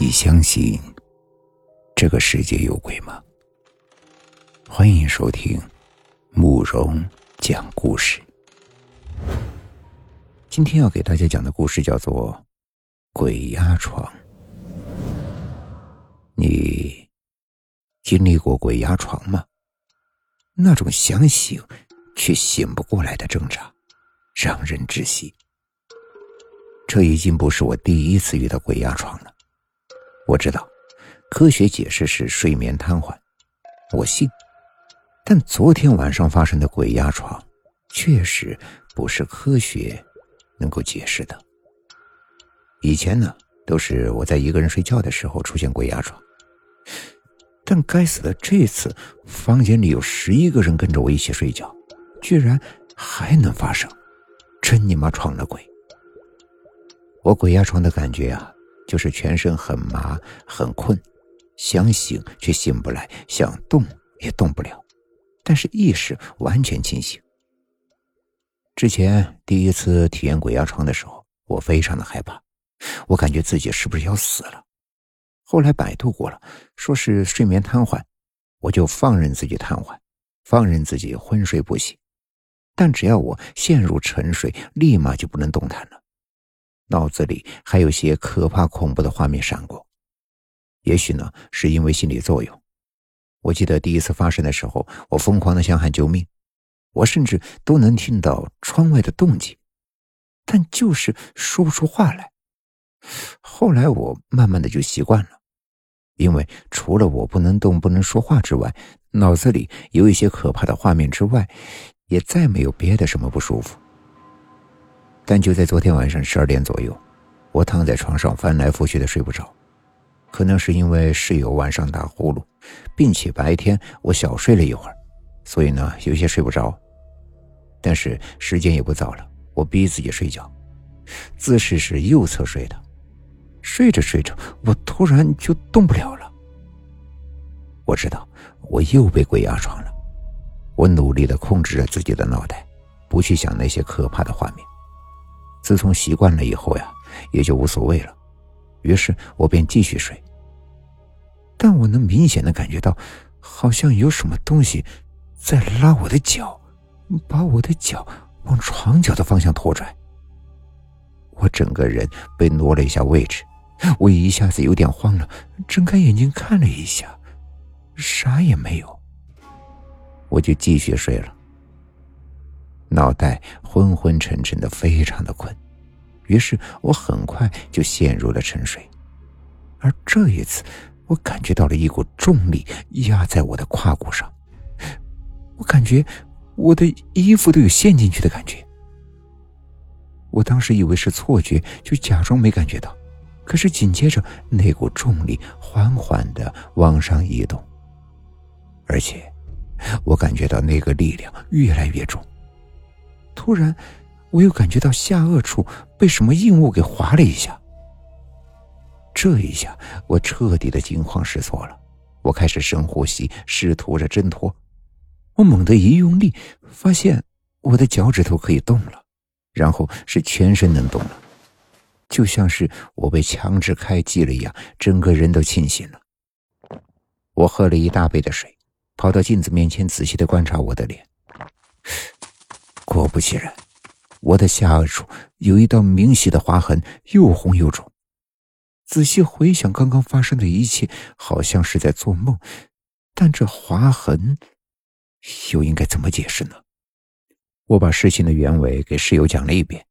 你相信这个世界有鬼吗？欢迎收听慕容讲故事。今天要给大家讲的故事叫做《鬼压床》。你经历过鬼压床吗？那种想醒却醒不过来的挣扎，让人窒息。这已经不是我第一次遇到鬼压床了。我知道，科学解释是睡眠瘫痪，我信。但昨天晚上发生的鬼压床，确实不是科学能够解释的。以前呢，都是我在一个人睡觉的时候出现鬼压床，但该死的这次，房间里有十一个人跟着我一起睡觉，居然还能发生，真你妈闯了鬼！我鬼压床的感觉啊！就是全身很麻很困，想醒却醒不来，想动也动不了，但是意识完全清醒。之前第一次体验鬼压床的时候，我非常的害怕，我感觉自己是不是要死了。后来百度过了，说是睡眠瘫痪，我就放任自己瘫痪，放任自己昏睡不醒。但只要我陷入沉睡，立马就不能动弹了。脑子里还有些可怕恐怖的画面闪过，也许呢是因为心理作用。我记得第一次发生的时候，我疯狂的想喊救命，我甚至都能听到窗外的动静，但就是说不出话来。后来我慢慢的就习惯了，因为除了我不能动、不能说话之外，脑子里有一些可怕的画面之外，也再没有别的什么不舒服。但就在昨天晚上十二点左右，我躺在床上翻来覆去的睡不着，可能是因为室友晚上打呼噜，并且白天我小睡了一会儿，所以呢有些睡不着。但是时间也不早了，我逼自己睡觉，姿势是右侧睡的。睡着睡着，我突然就动不了了。我知道我又被鬼压床了，我努力的控制着自己的脑袋，不去想那些可怕的画面。自从习惯了以后呀，也就无所谓了。于是我便继续睡。但我能明显的感觉到，好像有什么东西在拉我的脚，把我的脚往床脚的方向拖拽。我整个人被挪了一下位置，我一下子有点慌了，睁开眼睛看了一下，啥也没有。我就继续睡了。脑袋昏昏沉沉的，非常的困，于是我很快就陷入了沉睡。而这一次，我感觉到了一股重力压在我的胯骨上，我感觉我的衣服都有陷进去的感觉。我当时以为是错觉，就假装没感觉到。可是紧接着，那股重力缓缓的往上移动，而且我感觉到那个力量越来越重。突然，我又感觉到下颚处被什么硬物给划了一下。这一下，我彻底的惊慌失措了。我开始深呼吸，试图着挣脱。我猛地一用力，发现我的脚趾头可以动了，然后是全身能动了，就像是我被强制开机了一样，整个人都清醒了。我喝了一大杯的水，跑到镜子面前，仔细的观察我的脸。果不其然，我的下颚处有一道明显的划痕，又红又肿。仔细回想刚刚发生的一切，好像是在做梦，但这划痕又应该怎么解释呢？我把事情的原委给室友讲了一遍，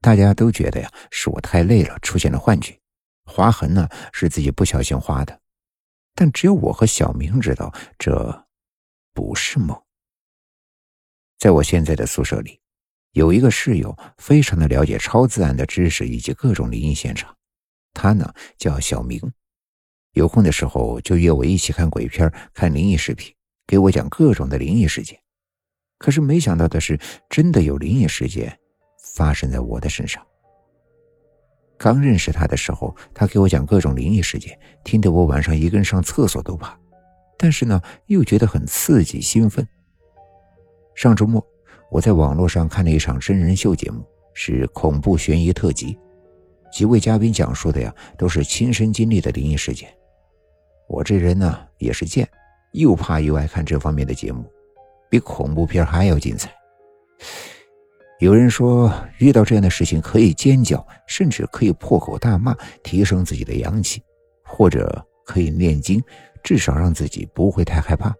大家都觉得呀，是我太累了，出现了幻觉。划痕呢，是自己不小心划的，但只有我和小明知道，这不是梦。在我现在的宿舍里，有一个室友，非常的了解超自然的知识以及各种灵异现场。他呢叫小明，有空的时候就约我一起看鬼片、看灵异视频，给我讲各种的灵异事件。可是没想到的是，真的有灵异事件发生在我的身上。刚认识他的时候，他给我讲各种灵异事件，听得我晚上一个人上厕所都怕，但是呢又觉得很刺激兴奋。上周末，我在网络上看了一场真人秀节目，是恐怖悬疑特辑。几位嘉宾讲述的呀，都是亲身经历的灵异事件。我这人呢也是贱，又怕又爱看这方面的节目，比恐怖片还要精彩。有人说，遇到这样的事情可以尖叫，甚至可以破口大骂，提升自己的阳气，或者可以念经，至少让自己不会太害怕。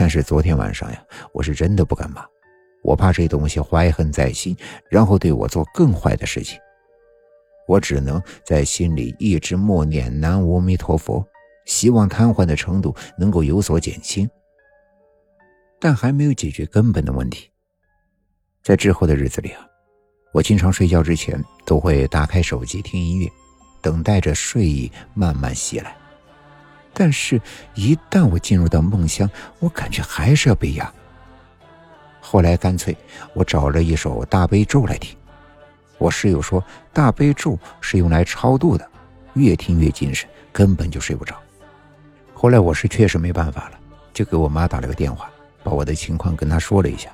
但是昨天晚上呀，我是真的不敢骂，我怕这东西怀恨在心，然后对我做更坏的事情。我只能在心里一直默念南无阿弥陀佛，希望瘫痪的程度能够有所减轻。但还没有解决根本的问题。在之后的日子里啊，我经常睡觉之前都会打开手机听音乐，等待着睡意慢慢袭来。但是，一旦我进入到梦乡，我感觉还是要被压。后来干脆我找了一首大悲咒来听。我室友说大悲咒是用来超度的，越听越精神，根本就睡不着。后来我是确实没办法了，就给我妈打了个电话，把我的情况跟她说了一下。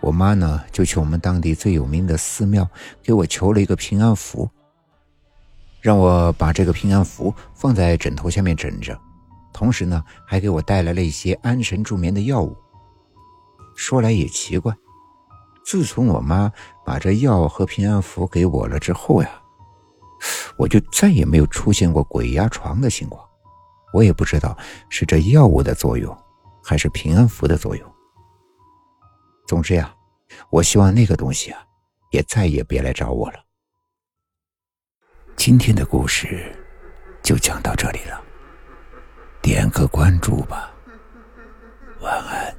我妈呢，就去我们当地最有名的寺庙给我求了一个平安符，让我把这个平安符放在枕头下面枕着，同时呢，还给我带来了一些安神助眠的药物。说来也奇怪，自从我妈把这药和平安符给我了之后呀，我就再也没有出现过鬼压床的情况。我也不知道是这药物的作用，还是平安符的作用。总之呀，我希望那个东西啊，也再也别来找我了。今天的故事就讲到这里了，点个关注吧，晚安。